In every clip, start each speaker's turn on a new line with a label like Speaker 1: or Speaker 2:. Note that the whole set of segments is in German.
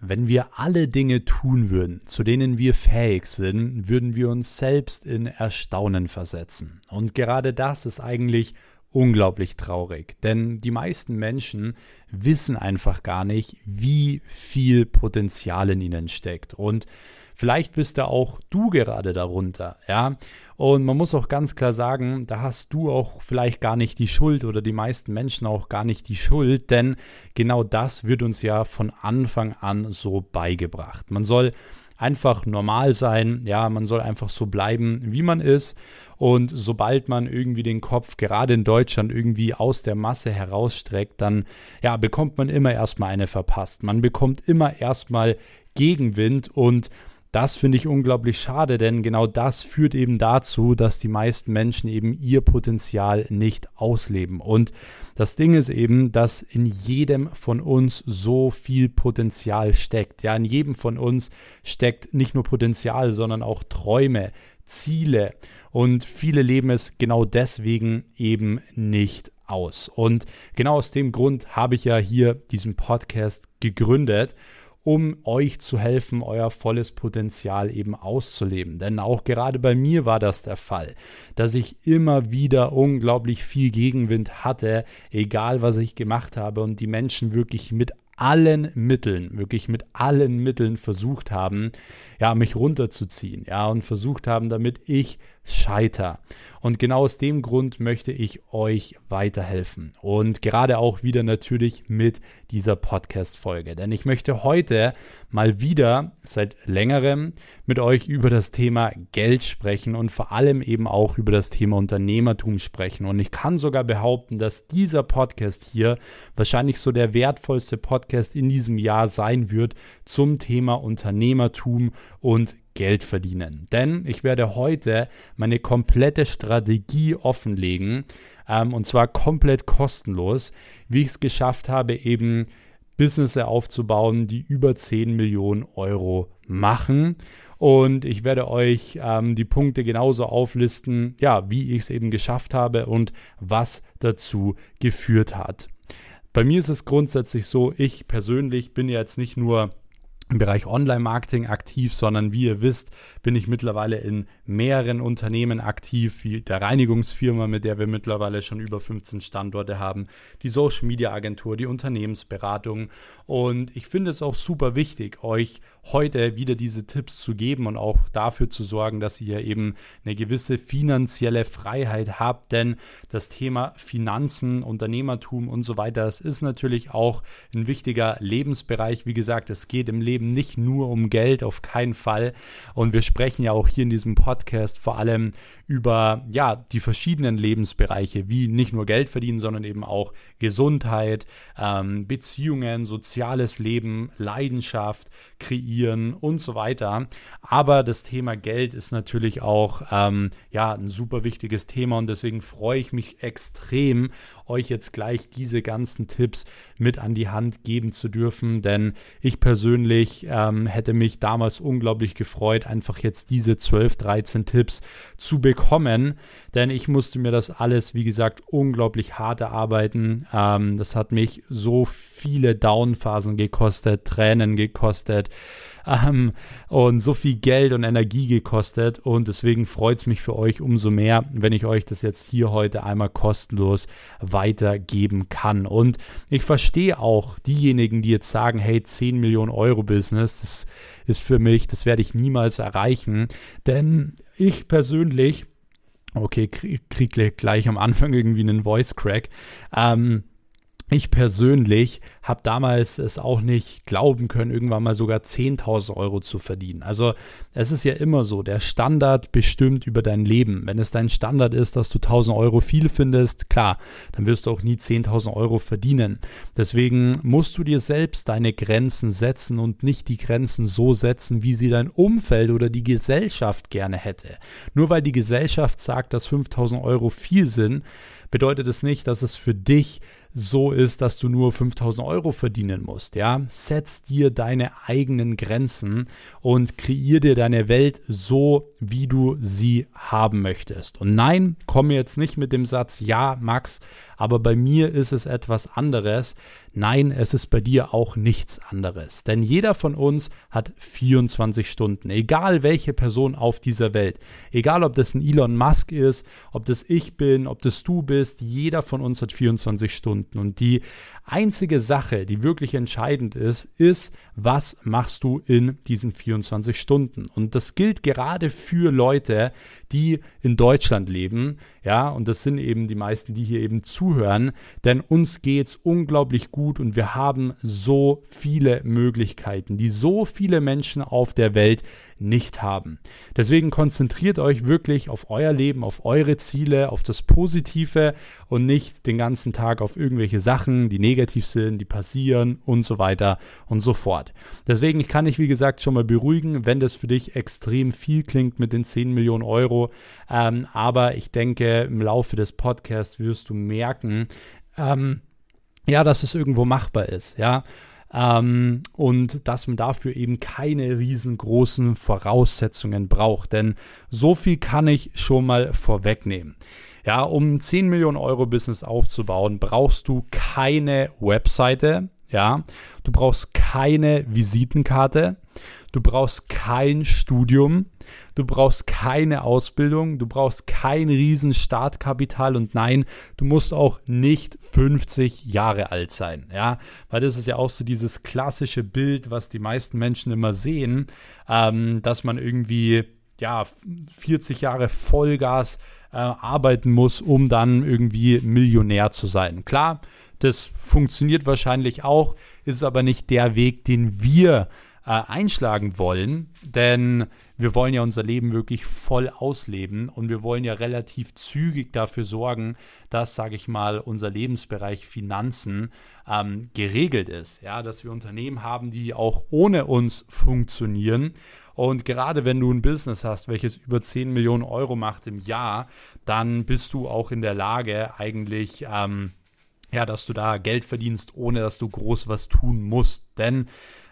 Speaker 1: Wenn wir alle Dinge tun würden, zu denen wir fähig sind, würden wir uns selbst in Erstaunen versetzen. Und gerade das ist eigentlich unglaublich traurig, denn die meisten Menschen wissen einfach gar nicht, wie viel Potenzial in ihnen steckt. Und Vielleicht bist da auch du gerade darunter, ja. Und man muss auch ganz klar sagen, da hast du auch vielleicht gar nicht die Schuld oder die meisten Menschen auch gar nicht die Schuld, denn genau das wird uns ja von Anfang an so beigebracht. Man soll einfach normal sein, ja, man soll einfach so bleiben, wie man ist. Und sobald man irgendwie den Kopf gerade in Deutschland irgendwie aus der Masse herausstreckt, dann ja, bekommt man immer erstmal eine verpasst. Man bekommt immer erstmal Gegenwind und das finde ich unglaublich schade, denn genau das führt eben dazu, dass die meisten Menschen eben ihr Potenzial nicht ausleben. Und das Ding ist eben, dass in jedem von uns so viel Potenzial steckt. Ja, in jedem von uns steckt nicht nur Potenzial, sondern auch Träume, Ziele. Und viele leben es genau deswegen eben nicht aus. Und genau aus dem Grund habe ich ja hier diesen Podcast gegründet um euch zu helfen, euer volles Potenzial eben auszuleben. Denn auch gerade bei mir war das der Fall, dass ich immer wieder unglaublich viel Gegenwind hatte, egal was ich gemacht habe und die Menschen wirklich mit allen Mitteln, wirklich mit allen Mitteln versucht haben, ja, mich runterzuziehen, ja, und versucht haben, damit ich scheiter. Und genau aus dem Grund möchte ich euch weiterhelfen. Und gerade auch wieder natürlich mit dieser Podcast-Folge. Denn ich möchte heute mal wieder seit längerem mit euch über das Thema Geld sprechen und vor allem eben auch über das Thema Unternehmertum sprechen. Und ich kann sogar behaupten, dass dieser Podcast hier wahrscheinlich so der wertvollste Podcast in diesem Jahr sein wird zum Thema Unternehmertum und Geld verdienen. Denn ich werde heute meine komplette Strategie offenlegen ähm, und zwar komplett kostenlos, wie ich es geschafft habe, eben Business aufzubauen, die über 10 Millionen Euro machen. Und ich werde euch ähm, die Punkte genauso auflisten, ja, wie ich es eben geschafft habe und was dazu geführt hat. Bei mir ist es grundsätzlich so, ich persönlich bin jetzt nicht nur im Bereich Online-Marketing aktiv, sondern wie ihr wisst, bin ich mittlerweile in mehreren Unternehmen aktiv, wie der Reinigungsfirma, mit der wir mittlerweile schon über 15 Standorte haben, die Social Media Agentur, die Unternehmensberatung. Und ich finde es auch super wichtig, euch heute wieder diese Tipps zu geben und auch dafür zu sorgen, dass ihr eben eine gewisse finanzielle Freiheit habt. Denn das Thema Finanzen, Unternehmertum und so weiter, das ist natürlich auch ein wichtiger Lebensbereich. Wie gesagt, es geht im Leben nicht nur um Geld, auf keinen Fall. Und wir sprechen ja auch hier in diesem Podcast vor allem über ja, die verschiedenen Lebensbereiche, wie nicht nur Geld verdienen, sondern eben auch Gesundheit, ähm, Beziehungen, soziales Leben, Leidenschaft kreieren und so weiter. Aber das Thema Geld ist natürlich auch ähm, ja, ein super wichtiges Thema und deswegen freue ich mich extrem, euch jetzt gleich diese ganzen Tipps mit an die Hand geben zu dürfen, denn ich persönlich ähm, hätte mich damals unglaublich gefreut, einfach jetzt diese 12, 13 Tipps zu bekommen, denn ich musste mir das alles, wie gesagt, unglaublich hart erarbeiten. Ähm, das hat mich so viele Downphasen gekostet, Tränen gekostet ähm, und so viel Geld und Energie gekostet. Und deswegen freut es mich für euch umso mehr, wenn ich euch das jetzt hier heute einmal kostenlos weitergeben kann. Und ich verstehe auch diejenigen, die jetzt sagen, hey, 10 Millionen Euro Business, das ist für mich, das werde ich niemals erreichen. Denn ich persönlich, okay, krieg, krieg gleich am Anfang irgendwie einen Voice Crack, ähm, ich persönlich habe damals es auch nicht glauben können, irgendwann mal sogar 10.000 Euro zu verdienen. Also es ist ja immer so, der Standard bestimmt über dein Leben. Wenn es dein Standard ist, dass du 1.000 Euro viel findest, klar, dann wirst du auch nie 10.000 Euro verdienen. Deswegen musst du dir selbst deine Grenzen setzen und nicht die Grenzen so setzen, wie sie dein Umfeld oder die Gesellschaft gerne hätte. Nur weil die Gesellschaft sagt, dass 5.000 Euro viel sind, bedeutet es nicht, dass es für dich so ist, dass du nur 5000 Euro verdienen musst. Ja, setz dir deine eigenen Grenzen und kreier dir deine Welt so, wie du sie haben möchtest. Und nein, komme jetzt nicht mit dem Satz, ja, Max, aber bei mir ist es etwas anderes. Nein, es ist bei dir auch nichts anderes. Denn jeder von uns hat 24 Stunden, egal welche Person auf dieser Welt. Egal ob das ein Elon Musk ist, ob das ich bin, ob das du bist, jeder von uns hat 24 Stunden. Und die einzige Sache, die wirklich entscheidend ist, ist, was machst du in diesen 24 Stunden. Und das gilt gerade für Leute, die in Deutschland leben. Ja, und das sind eben die meisten, die hier eben zuhören. Denn uns geht es unglaublich gut und wir haben so viele Möglichkeiten, die so viele Menschen auf der Welt nicht haben. Deswegen konzentriert euch wirklich auf euer Leben, auf eure Ziele, auf das Positive und nicht den ganzen Tag auf irgendwelche Sachen, die negativ sind, die passieren und so weiter und so fort. Deswegen, ich kann dich, wie gesagt, schon mal beruhigen, wenn das für dich extrem viel klingt mit den 10 Millionen Euro. Ähm, aber ich denke, im Laufe des Podcasts wirst du merken, ähm, ja, dass es irgendwo machbar ist, ja. Ähm, und dass man dafür eben keine riesengroßen Voraussetzungen braucht. Denn so viel kann ich schon mal vorwegnehmen. Ja, um 10 Millionen Euro Business aufzubauen, brauchst du keine Webseite, ja, du brauchst keine Visitenkarte, du brauchst kein Studium, du brauchst keine Ausbildung, du brauchst kein riesen Startkapital und nein, du musst auch nicht 50 Jahre alt sein, ja, weil das ist ja auch so dieses klassische Bild, was die meisten Menschen immer sehen, ähm, dass man irgendwie ja 40 Jahre Vollgas äh, arbeiten muss, um dann irgendwie Millionär zu sein. Klar, das funktioniert wahrscheinlich auch, ist aber nicht der Weg, den wir äh, einschlagen wollen, denn wir wollen ja unser Leben wirklich voll ausleben und wir wollen ja relativ zügig dafür sorgen, dass, sage ich mal, unser Lebensbereich Finanzen ähm, geregelt ist. Ja, dass wir Unternehmen haben, die auch ohne uns funktionieren. Und gerade wenn du ein Business hast, welches über 10 Millionen Euro macht im Jahr, dann bist du auch in der Lage, eigentlich ähm, ja, dass du da Geld verdienst, ohne dass du groß was tun musst. Denn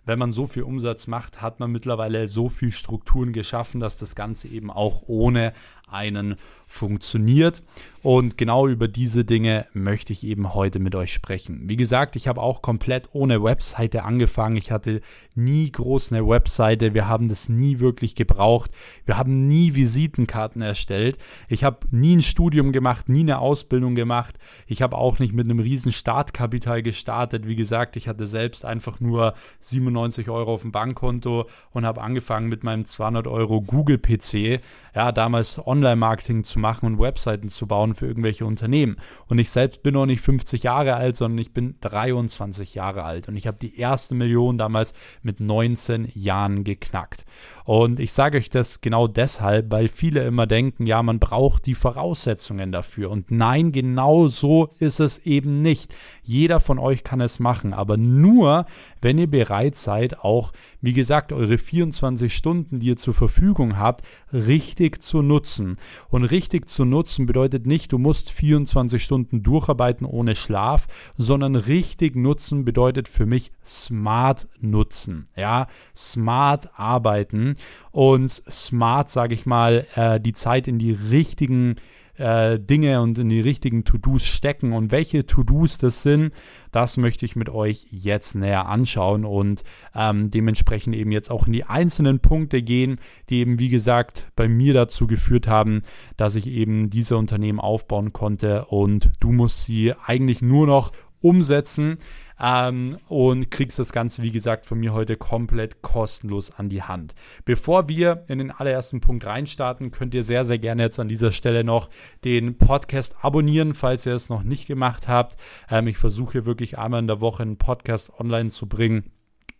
Speaker 1: wenn man so viel Umsatz macht, hat man mittlerweile so viel Strukturen geschaffen, dass das Ganze eben auch ohne einen funktioniert. Und genau über diese Dinge möchte ich eben heute mit euch sprechen. Wie gesagt, ich habe auch komplett ohne Webseite angefangen. Ich hatte nie groß eine Webseite. Wir haben das nie wirklich gebraucht. Wir haben nie Visitenkarten erstellt. Ich habe nie ein Studium gemacht, nie eine Ausbildung gemacht. Ich habe auch nicht mit einem riesen Startkapital gestartet. Wie gesagt, ich hatte selbst einfach nur 97 Euro auf dem Bankkonto und habe angefangen mit meinem 200 Euro Google PC. Ja, damals Online-Marketing zu machen und Webseiten zu bauen für irgendwelche Unternehmen. Und ich selbst bin noch nicht 50 Jahre alt, sondern ich bin 23 Jahre alt. Und ich habe die erste Million damals mit 19 Jahren geknackt. Und ich sage euch das genau deshalb, weil viele immer denken, ja, man braucht die Voraussetzungen dafür. Und nein, genau so ist es eben nicht. Jeder von euch kann es machen, aber nur, wenn ihr bereit seid, auch, wie gesagt, eure 24 Stunden, die ihr zur Verfügung habt, richtig zu nutzen. Und richtig zu nutzen bedeutet nicht, du musst 24 Stunden durcharbeiten ohne Schlaf, sondern richtig nutzen bedeutet für mich smart nutzen. Ja, smart arbeiten und smart, sage ich mal, äh, die Zeit in die richtigen äh, Dinge und in die richtigen To-Dos stecken. Und welche To-Dos das sind, das möchte ich mit euch jetzt näher anschauen und ähm, dementsprechend eben jetzt auch in die einzelnen Punkte gehen, die eben, wie gesagt, bei mir dazu geführt haben, dass ich eben diese Unternehmen aufbauen konnte und du musst sie eigentlich nur noch umsetzen ähm, und kriegst das Ganze, wie gesagt, von mir heute komplett kostenlos an die Hand. Bevor wir in den allerersten Punkt reinstarten, könnt ihr sehr, sehr gerne jetzt an dieser Stelle noch den Podcast abonnieren, falls ihr es noch nicht gemacht habt. Ähm, ich versuche wirklich einmal in der Woche einen Podcast online zu bringen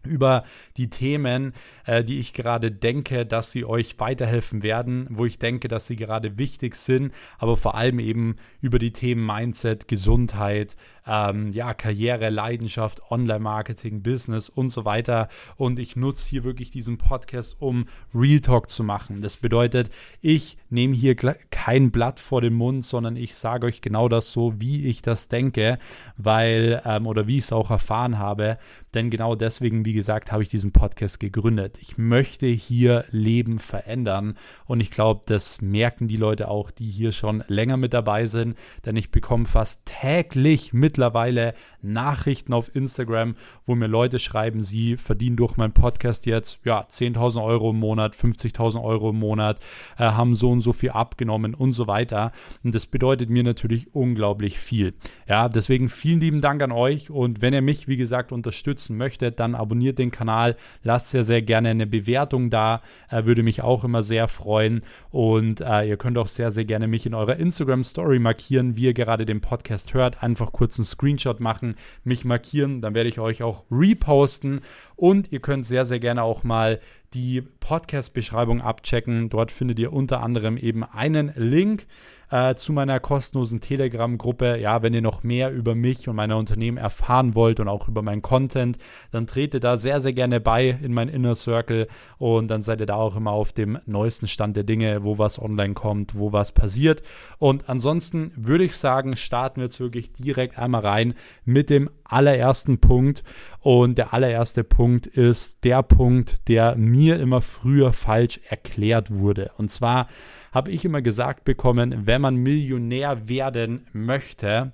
Speaker 1: über die Themen, äh, die ich gerade denke, dass sie euch weiterhelfen werden, wo ich denke, dass sie gerade wichtig sind, aber vor allem eben über die Themen Mindset, Gesundheit, ähm, ja, Karriere, Leidenschaft, Online-Marketing, Business und so weiter. Und ich nutze hier wirklich diesen Podcast, um Real Talk zu machen. Das bedeutet, ich nehme hier kein Blatt vor den Mund, sondern ich sage euch genau das so, wie ich das denke, weil, ähm, oder wie ich es auch erfahren habe. Denn genau deswegen, wie gesagt, habe ich diesen Podcast gegründet. Ich möchte hier Leben verändern. Und ich glaube, das merken die Leute auch, die hier schon länger mit dabei sind. Denn ich bekomme fast täglich mittlerweile Nachrichten auf Instagram, wo mir Leute schreiben, sie verdienen durch meinen Podcast jetzt ja 10.000 Euro im Monat, 50.000 Euro im Monat, äh, haben so und so viel abgenommen und so weiter. Und das bedeutet mir natürlich unglaublich viel. Ja, deswegen vielen lieben Dank an euch. Und wenn ihr mich, wie gesagt, unterstützen möchtet, dann abonniert den Kanal, lasst sehr, sehr gerne eine Bewertung da. Äh, würde mich auch immer sehr freuen. Und äh, ihr könnt auch sehr, sehr gerne mich in eurer Instagram Story markieren, wie ihr gerade den Podcast hört. Einfach kurz einen Screenshot machen, mich markieren, dann werde ich euch auch reposten. Und ihr könnt sehr, sehr gerne auch mal die Podcast-Beschreibung abchecken. Dort findet ihr unter anderem eben einen Link äh, zu meiner kostenlosen Telegram-Gruppe. Ja, wenn ihr noch mehr über mich und meine Unternehmen erfahren wollt und auch über meinen Content, dann trete da sehr, sehr gerne bei in mein Inner Circle und dann seid ihr da auch immer auf dem neuesten Stand der Dinge, wo was online kommt, wo was passiert. Und ansonsten würde ich sagen, starten wir jetzt wirklich direkt einmal rein mit dem allerersten Punkt. Und der allererste Punkt ist der Punkt, der mir immer früher falsch erklärt wurde. Und zwar habe ich immer gesagt bekommen, wenn man Millionär werden möchte,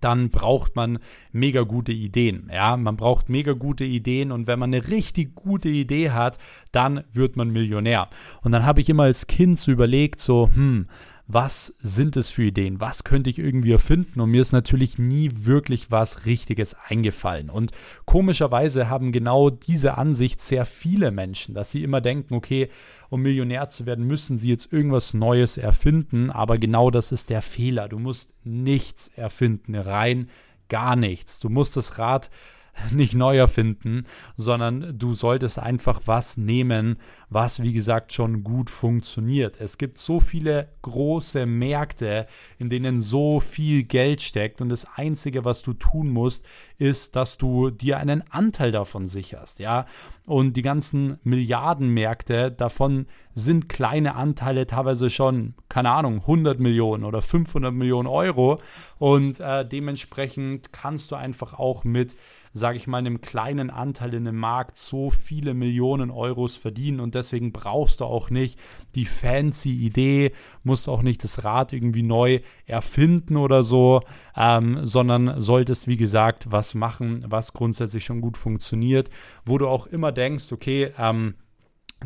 Speaker 1: dann braucht man mega gute Ideen. Ja, man braucht mega gute Ideen und wenn man eine richtig gute Idee hat, dann wird man Millionär. Und dann habe ich immer als Kind so überlegt, so, hm, was sind es für Ideen, was könnte ich irgendwie erfinden und mir ist natürlich nie wirklich was Richtiges eingefallen. Und komischerweise haben genau diese Ansicht sehr viele Menschen, dass sie immer denken, okay, um Millionär zu werden, müssen sie jetzt irgendwas Neues erfinden, aber genau das ist der Fehler. Du musst nichts erfinden, rein gar nichts. Du musst das Rad nicht neu erfinden, sondern du solltest einfach was nehmen, was wie gesagt schon gut funktioniert. Es gibt so viele große Märkte, in denen so viel Geld steckt und das einzige, was du tun musst, ist, dass du dir einen Anteil davon sicherst, ja? Und die ganzen Milliardenmärkte davon sind kleine Anteile teilweise schon, keine Ahnung, 100 Millionen oder 500 Millionen Euro und äh, dementsprechend kannst du einfach auch mit sage ich mal, einem kleinen Anteil in dem Markt so viele Millionen Euros verdienen und deswegen brauchst du auch nicht die fancy Idee, musst auch nicht das Rad irgendwie neu erfinden oder so, ähm, sondern solltest, wie gesagt, was machen, was grundsätzlich schon gut funktioniert, wo du auch immer denkst, okay, ähm,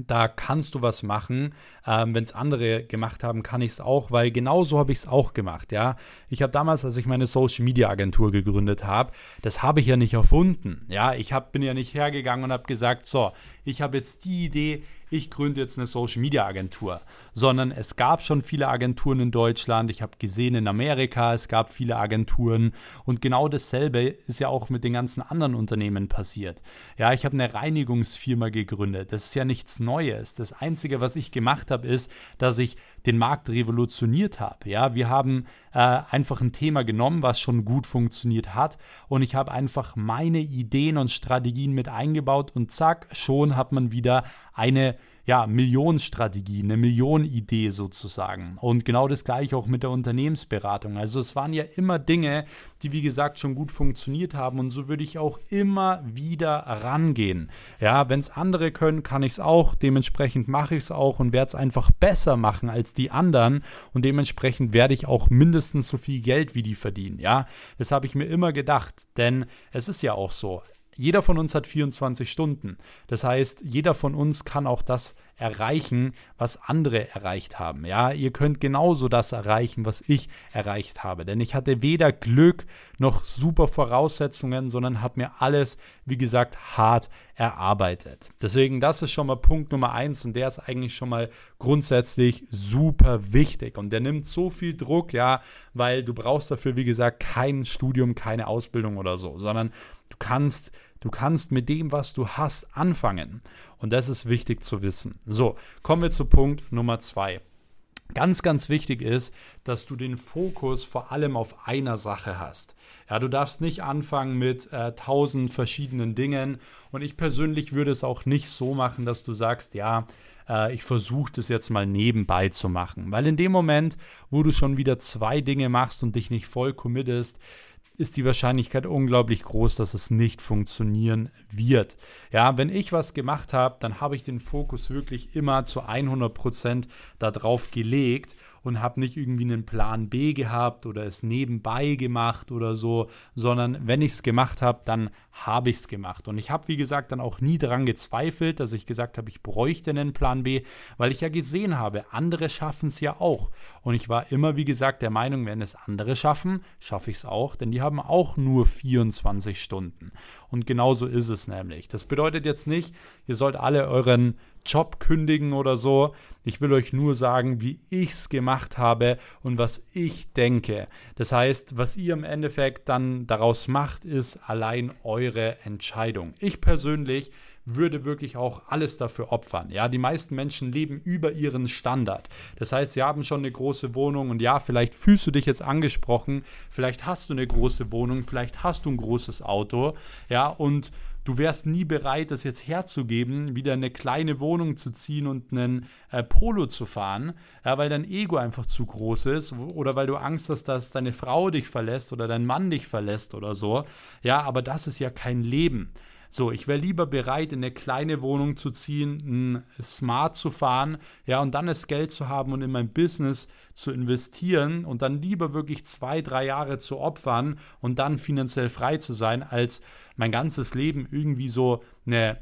Speaker 1: da kannst du was machen. Ähm, Wenn es andere gemacht haben, kann ich es auch, weil genauso habe ich es auch gemacht. Ja, ich habe damals, als ich meine Social Media Agentur gegründet habe, das habe ich ja nicht erfunden. Ja, ich hab, bin ja nicht hergegangen und habe gesagt, so, ich habe jetzt die Idee, ich gründe jetzt eine Social Media Agentur, sondern es gab schon viele Agenturen in Deutschland. Ich habe gesehen in Amerika, es gab viele Agenturen und genau dasselbe ist ja auch mit den ganzen anderen Unternehmen passiert. Ja, ich habe eine Reinigungsfirma gegründet. Das ist ja nichts Neues. Das einzige, was ich gemacht habe, ist, dass ich den Markt revolutioniert habe. Ja, wir haben äh, einfach ein Thema genommen, was schon gut funktioniert hat und ich habe einfach meine Ideen und Strategien mit eingebaut und zack, schon hat man wieder eine ja, Millionenstrategie, eine Millionenidee sozusagen. Und genau das gleiche auch mit der Unternehmensberatung. Also es waren ja immer Dinge, die wie gesagt schon gut funktioniert haben und so würde ich auch immer wieder rangehen. Ja, wenn es andere können, kann ich es auch. Dementsprechend mache ich es auch und werde es einfach besser machen als die anderen und dementsprechend werde ich auch mindestens so viel Geld wie die verdienen. Ja, das habe ich mir immer gedacht, denn es ist ja auch so jeder von uns hat 24 Stunden. Das heißt, jeder von uns kann auch das erreichen, was andere erreicht haben. Ja, ihr könnt genauso das erreichen, was ich erreicht habe. Denn ich hatte weder Glück noch super Voraussetzungen, sondern habe mir alles, wie gesagt, hart erarbeitet. Deswegen, das ist schon mal Punkt Nummer eins und der ist eigentlich schon mal grundsätzlich super wichtig. Und der nimmt so viel Druck, ja, weil du brauchst dafür, wie gesagt, kein Studium, keine Ausbildung oder so, sondern du kannst Du kannst mit dem, was du hast, anfangen. Und das ist wichtig zu wissen. So, kommen wir zu Punkt Nummer zwei. ganz, ganz wichtig ist, dass du den Fokus vor allem auf einer Sache hast. Ja, du darfst nicht anfangen mit äh, tausend verschiedenen Dingen. Und ich persönlich würde es auch nicht so machen, dass du sagst, ja, äh, ich versuche das jetzt mal nebenbei zu machen. Weil in dem Moment, wo du schon wieder zwei Dinge machst und dich nicht voll committest, ist die Wahrscheinlichkeit unglaublich groß, dass es nicht funktionieren wird. Ja, wenn ich was gemacht habe, dann habe ich den Fokus wirklich immer zu 100 Prozent darauf gelegt und habe nicht irgendwie einen Plan B gehabt oder es nebenbei gemacht oder so, sondern wenn ich es gemacht habe, dann habe ich es gemacht. Und ich habe, wie gesagt, dann auch nie daran gezweifelt, dass ich gesagt habe, ich bräuchte einen Plan B, weil ich ja gesehen habe, andere schaffen es ja auch. Und ich war immer, wie gesagt, der Meinung, wenn es andere schaffen, schaffe ich es auch, denn die haben auch nur 24 Stunden. Und genauso ist es nämlich. Das bedeutet jetzt nicht, ihr sollt alle euren Job kündigen oder so. Ich will euch nur sagen, wie ich es gemacht habe und was ich denke. Das heißt, was ihr im Endeffekt dann daraus macht, ist allein eure Entscheidung. Ich persönlich würde wirklich auch alles dafür opfern. Ja, die meisten Menschen leben über ihren Standard. Das heißt, sie haben schon eine große Wohnung und ja, vielleicht fühlst du dich jetzt angesprochen, vielleicht hast du eine große Wohnung, vielleicht hast du ein großes Auto, ja, und du wärst nie bereit, das jetzt herzugeben, wieder eine kleine Wohnung zu ziehen und einen äh, Polo zu fahren, ja, weil dein Ego einfach zu groß ist oder weil du Angst hast, dass deine Frau dich verlässt oder dein Mann dich verlässt oder so. Ja, aber das ist ja kein Leben. So, ich wäre lieber bereit, in eine kleine Wohnung zu ziehen, Smart zu fahren, ja, und dann das Geld zu haben und in mein Business zu investieren und dann lieber wirklich zwei, drei Jahre zu opfern und dann finanziell frei zu sein, als mein ganzes Leben irgendwie so eine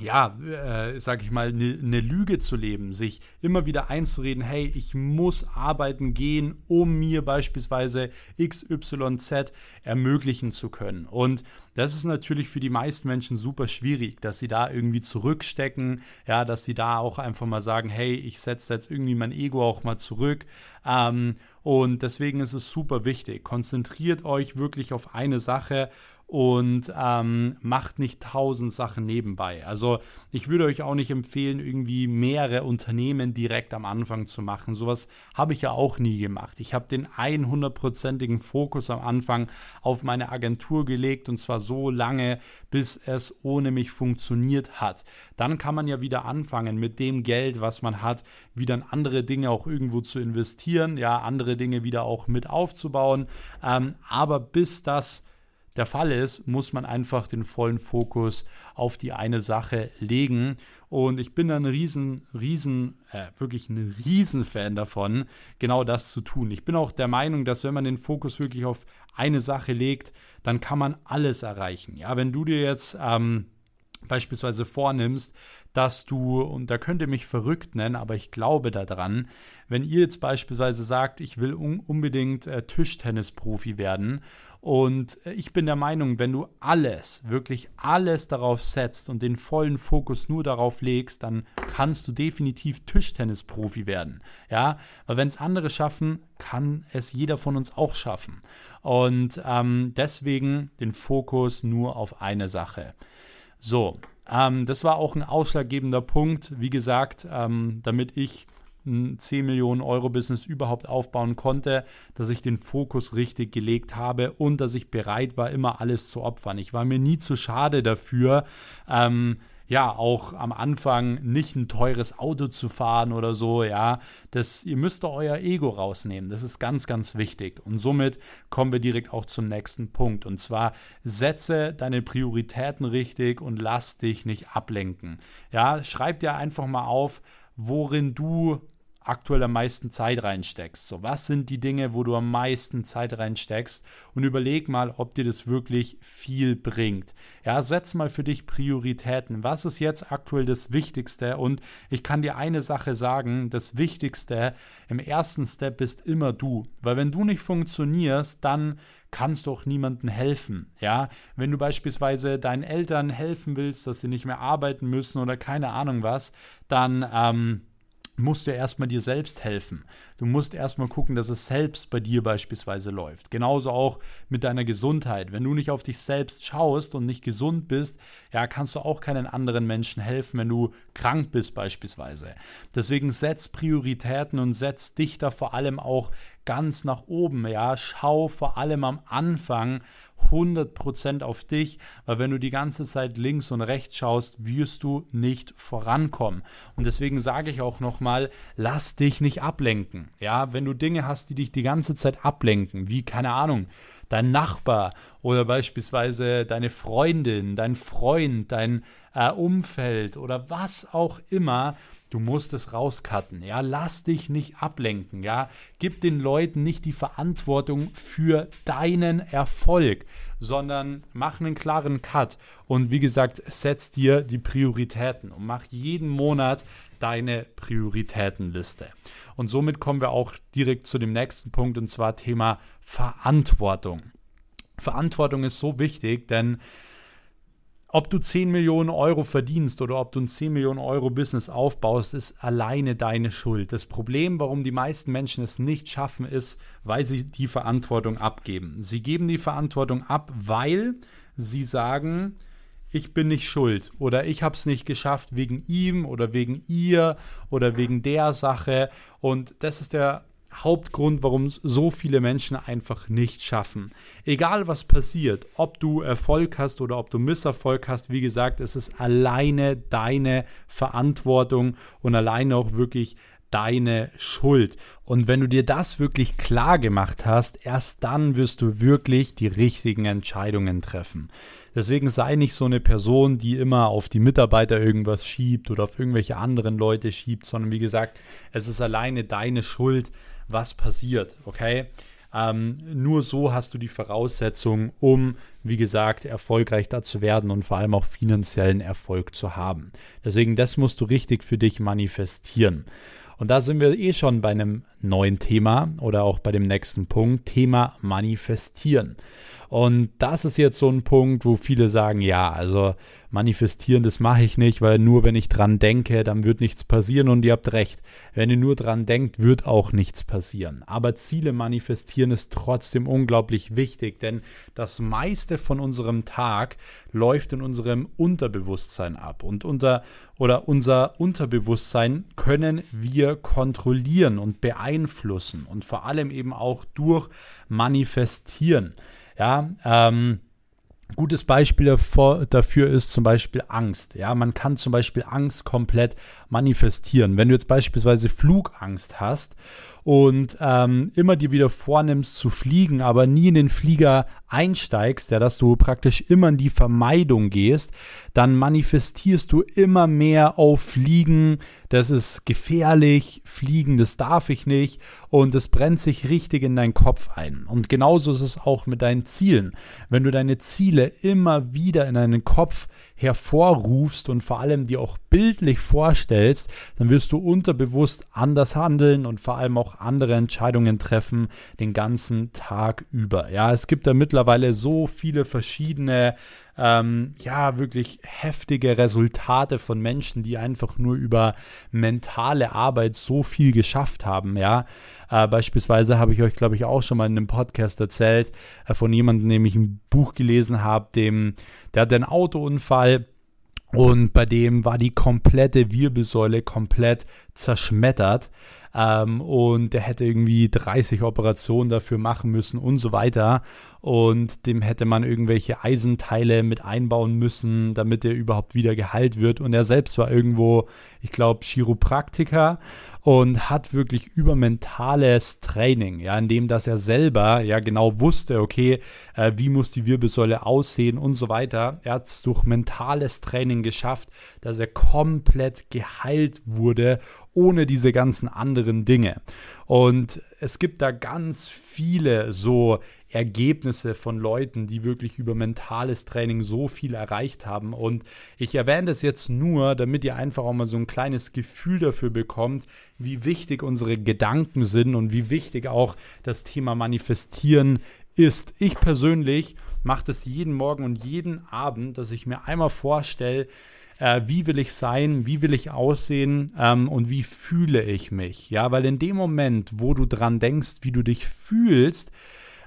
Speaker 1: ja, äh, sag ich mal, eine ne Lüge zu leben, sich immer wieder einzureden, hey, ich muss arbeiten gehen, um mir beispielsweise XYZ ermöglichen zu können. Und das ist natürlich für die meisten Menschen super schwierig, dass sie da irgendwie zurückstecken, ja, dass sie da auch einfach mal sagen, hey, ich setze jetzt irgendwie mein Ego auch mal zurück. Ähm, und deswegen ist es super wichtig. Konzentriert euch wirklich auf eine Sache und ähm, macht nicht tausend Sachen nebenbei. Also ich würde euch auch nicht empfehlen, irgendwie mehrere Unternehmen direkt am Anfang zu machen. Sowas habe ich ja auch nie gemacht. Ich habe den 100%igen Fokus am Anfang auf meine Agentur gelegt und zwar so lange, bis es ohne mich funktioniert hat. Dann kann man ja wieder anfangen mit dem Geld, was man hat, wieder in andere Dinge auch irgendwo zu investieren, ja, andere Dinge wieder auch mit aufzubauen. Ähm, aber bis das der Fall ist, muss man einfach den vollen Fokus auf die eine Sache legen. Und ich bin ein riesen, riesen, äh, wirklich ein Riesenfan davon, genau das zu tun. Ich bin auch der Meinung, dass wenn man den Fokus wirklich auf eine Sache legt, dann kann man alles erreichen. Ja, wenn du dir jetzt ähm, beispielsweise vornimmst, dass du, und da könnt ihr mich verrückt nennen, aber ich glaube daran, wenn ihr jetzt beispielsweise sagt, ich will un unbedingt äh, Tischtennisprofi werden und ich bin der Meinung, wenn du alles, wirklich alles darauf setzt und den vollen Fokus nur darauf legst, dann kannst du definitiv Tischtennisprofi werden. Ja, weil wenn es andere schaffen, kann es jeder von uns auch schaffen. Und ähm, deswegen den Fokus nur auf eine Sache. So, ähm, das war auch ein ausschlaggebender Punkt, wie gesagt, ähm, damit ich ein 10 Millionen Euro Business überhaupt aufbauen konnte, dass ich den Fokus richtig gelegt habe und dass ich bereit war, immer alles zu opfern. Ich war mir nie zu schade dafür, ähm, ja, auch am Anfang nicht ein teures Auto zu fahren oder so, ja. Das, ihr müsst euer Ego rausnehmen. Das ist ganz, ganz wichtig. Und somit kommen wir direkt auch zum nächsten Punkt. Und zwar setze deine Prioritäten richtig und lass dich nicht ablenken. Ja, schreib dir einfach mal auf, worin du aktuell am meisten Zeit reinsteckst. So, was sind die Dinge, wo du am meisten Zeit reinsteckst? Und überleg mal, ob dir das wirklich viel bringt. Ja, setz mal für dich Prioritäten. Was ist jetzt aktuell das Wichtigste? Und ich kann dir eine Sache sagen, das Wichtigste im ersten Step ist immer du. Weil wenn du nicht funktionierst, dann kannst du auch niemandem helfen. Ja, wenn du beispielsweise deinen Eltern helfen willst, dass sie nicht mehr arbeiten müssen oder keine Ahnung was, dann ähm, musst du erstmal dir selbst helfen. Du musst erstmal gucken, dass es selbst bei dir beispielsweise läuft. Genauso auch mit deiner Gesundheit. Wenn du nicht auf dich selbst schaust und nicht gesund bist, ja, kannst du auch keinen anderen Menschen helfen, wenn du krank bist beispielsweise. Deswegen setz Prioritäten und setz dich da vor allem auch ganz nach oben, ja. Schau vor allem am Anfang 100% auf dich, weil wenn du die ganze Zeit links und rechts schaust, wirst du nicht vorankommen. Und deswegen sage ich auch nochmal, lass dich nicht ablenken. Ja, wenn du Dinge hast, die dich die ganze Zeit ablenken, wie keine Ahnung, dein Nachbar oder beispielsweise deine Freundin, dein Freund, dein äh, Umfeld oder was auch immer, Du musst es rauscutten, ja. Lass dich nicht ablenken, ja. Gib den Leuten nicht die Verantwortung für deinen Erfolg, sondern mach einen klaren Cut. Und wie gesagt, setz dir die Prioritäten und mach jeden Monat deine Prioritätenliste. Und somit kommen wir auch direkt zu dem nächsten Punkt und zwar Thema Verantwortung. Verantwortung ist so wichtig, denn ob du 10 Millionen Euro verdienst oder ob du ein 10 Millionen Euro Business aufbaust, ist alleine deine Schuld. Das Problem, warum die meisten Menschen es nicht schaffen, ist, weil sie die Verantwortung abgeben. Sie geben die Verantwortung ab, weil sie sagen, ich bin nicht schuld oder ich habe es nicht geschafft wegen ihm oder wegen ihr oder wegen der Sache. Und das ist der Hauptgrund, warum es so viele Menschen einfach nicht schaffen. Egal was passiert, ob du Erfolg hast oder ob du Misserfolg hast, wie gesagt, es ist alleine deine Verantwortung und alleine auch wirklich deine Schuld. Und wenn du dir das wirklich klar gemacht hast, erst dann wirst du wirklich die richtigen Entscheidungen treffen. Deswegen sei nicht so eine Person, die immer auf die Mitarbeiter irgendwas schiebt oder auf irgendwelche anderen Leute schiebt, sondern wie gesagt, es ist alleine deine Schuld, was passiert, okay? Ähm, nur so hast du die Voraussetzung, um, wie gesagt, erfolgreich da zu werden und vor allem auch finanziellen Erfolg zu haben. Deswegen, das musst du richtig für dich manifestieren. Und da sind wir eh schon bei einem neuen Thema oder auch bei dem nächsten Punkt, Thema Manifestieren. Und das ist jetzt so ein Punkt, wo viele sagen, ja, also manifestieren, das mache ich nicht, weil nur wenn ich dran denke, dann wird nichts passieren und ihr habt recht. Wenn ihr nur dran denkt, wird auch nichts passieren. Aber Ziele manifestieren ist trotzdem unglaublich wichtig, denn das meiste von unserem Tag läuft in unserem Unterbewusstsein ab und unter oder unser Unterbewusstsein können wir kontrollieren und beeinflussen und vor allem eben auch durch manifestieren. Ja, ähm, Gutes Beispiel dafür ist zum Beispiel Angst. Ja, man kann zum Beispiel Angst komplett manifestieren. Wenn du jetzt beispielsweise Flugangst hast und ähm, immer dir wieder vornimmst zu fliegen, aber nie in den Flieger einsteigst, ja, dass du praktisch immer in die Vermeidung gehst, dann manifestierst du immer mehr auf Fliegen, das ist gefährlich, Fliegen, das darf ich nicht und es brennt sich richtig in deinen Kopf ein. Und genauso ist es auch mit deinen Zielen. Wenn du deine Ziele immer wieder in deinen Kopf hervorrufst und vor allem dir auch bildlich vorstellst, dann wirst du unterbewusst anders handeln und vor allem auch andere Entscheidungen treffen den ganzen Tag über. Ja, es gibt da mittlerweile so viele verschiedene ähm, ja, wirklich heftige Resultate von Menschen, die einfach nur über mentale Arbeit so viel geschafft haben, ja. Äh, beispielsweise habe ich euch, glaube ich, auch schon mal in einem Podcast erzählt, äh, von jemandem, dem ich ein Buch gelesen habe, dem, der hatte einen Autounfall und bei dem war die komplette Wirbelsäule komplett zerschmettert. Ähm, und der hätte irgendwie 30 Operationen dafür machen müssen und so weiter. Und dem hätte man irgendwelche Eisenteile mit einbauen müssen, damit er überhaupt wieder geheilt wird. Und er selbst war irgendwo, ich glaube, Chiropraktiker und hat wirklich übermentales Training, ja, indem dass er selber ja genau wusste, okay, äh, wie muss die Wirbelsäule aussehen und so weiter. Er hat es durch mentales Training geschafft, dass er komplett geheilt wurde ohne diese ganzen anderen Dinge. Und es gibt da ganz viele so Ergebnisse von Leuten, die wirklich über mentales Training so viel erreicht haben. Und ich erwähne das jetzt nur, damit ihr einfach auch mal so ein kleines Gefühl dafür bekommt, wie wichtig unsere Gedanken sind und wie wichtig auch das Thema Manifestieren ist. Ich persönlich mache das jeden Morgen und jeden Abend, dass ich mir einmal vorstelle, äh, wie will ich sein, wie will ich aussehen ähm, und wie fühle ich mich. Ja, weil in dem Moment, wo du dran denkst, wie du dich fühlst,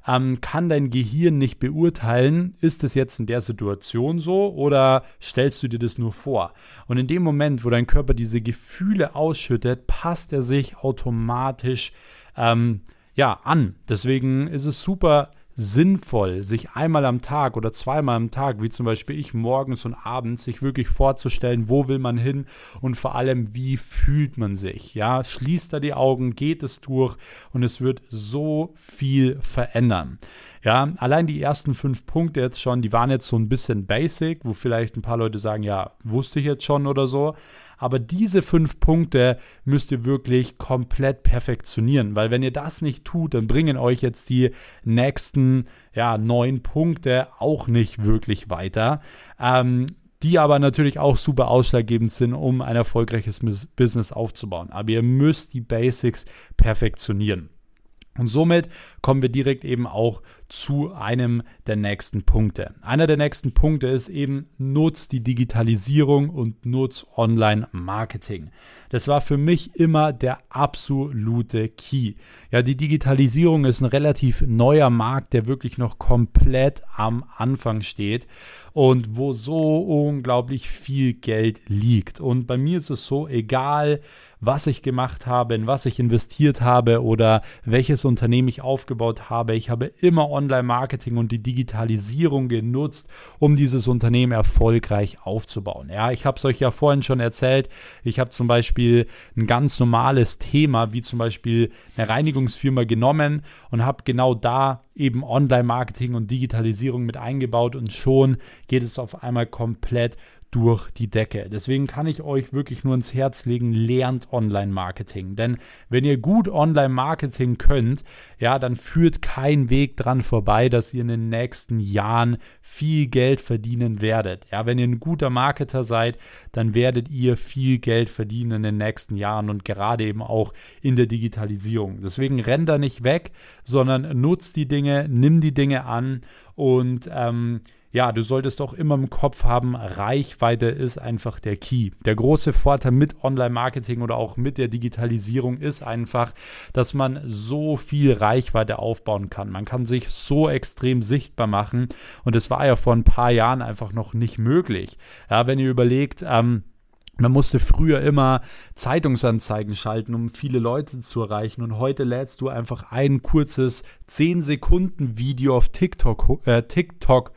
Speaker 1: ähm, kann dein Gehirn nicht beurteilen, ist es jetzt in der Situation so oder stellst du dir das nur vor? Und in dem Moment, wo dein Körper diese Gefühle ausschüttet, passt er sich automatisch ähm, ja, an. Deswegen ist es super sinnvoll, sich einmal am Tag oder zweimal am Tag, wie zum Beispiel ich morgens und abends, sich wirklich vorzustellen, wo will man hin und vor allem, wie fühlt man sich. Ja, schließt da die Augen, geht es durch und es wird so viel verändern. Ja, allein die ersten fünf Punkte jetzt schon, die waren jetzt so ein bisschen basic, wo vielleicht ein paar Leute sagen, ja, wusste ich jetzt schon oder so. Aber diese fünf Punkte müsst ihr wirklich komplett perfektionieren, weil wenn ihr das nicht tut, dann bringen euch jetzt die nächsten ja, neun Punkte auch nicht wirklich weiter. Ähm, die aber natürlich auch super ausschlaggebend sind, um ein erfolgreiches Business aufzubauen. Aber ihr müsst die Basics perfektionieren. Und somit kommen wir direkt eben auch zu einem der nächsten Punkte. Einer der nächsten Punkte ist eben, nutz die Digitalisierung und nutz Online-Marketing. Das war für mich immer der absolute Key. Ja, die Digitalisierung ist ein relativ neuer Markt, der wirklich noch komplett am Anfang steht und wo so unglaublich viel Geld liegt. Und bei mir ist es so, egal was ich gemacht habe, in was ich investiert habe oder welches Unternehmen ich aufgebaut habe. Ich habe immer Online-Marketing und die Digitalisierung genutzt, um dieses Unternehmen erfolgreich aufzubauen. Ja, ich habe es euch ja vorhin schon erzählt. Ich habe zum Beispiel ein ganz normales Thema, wie zum Beispiel eine Reinigungsfirma genommen und habe genau da eben Online-Marketing und Digitalisierung mit eingebaut und schon geht es auf einmal komplett durch die Decke. Deswegen kann ich euch wirklich nur ins Herz legen, lernt Online-Marketing. Denn wenn ihr gut Online-Marketing könnt, ja, dann führt kein Weg dran vorbei, dass ihr in den nächsten Jahren viel Geld verdienen werdet. Ja, wenn ihr ein guter Marketer seid, dann werdet ihr viel Geld verdienen in den nächsten Jahren und gerade eben auch in der Digitalisierung. Deswegen rennt da nicht weg, sondern nutzt die Dinge, nimm die Dinge an und ähm, ja, du solltest auch immer im Kopf haben, Reichweite ist einfach der Key. Der große Vorteil mit Online-Marketing oder auch mit der Digitalisierung ist einfach, dass man so viel Reichweite aufbauen kann. Man kann sich so extrem sichtbar machen und es war ja vor ein paar Jahren einfach noch nicht möglich. Ja, wenn ihr überlegt, ähm, man musste früher immer Zeitungsanzeigen schalten, um viele Leute zu erreichen. Und heute lädst du einfach ein kurzes 10 Sekunden Video auf TikTok, äh, TikTok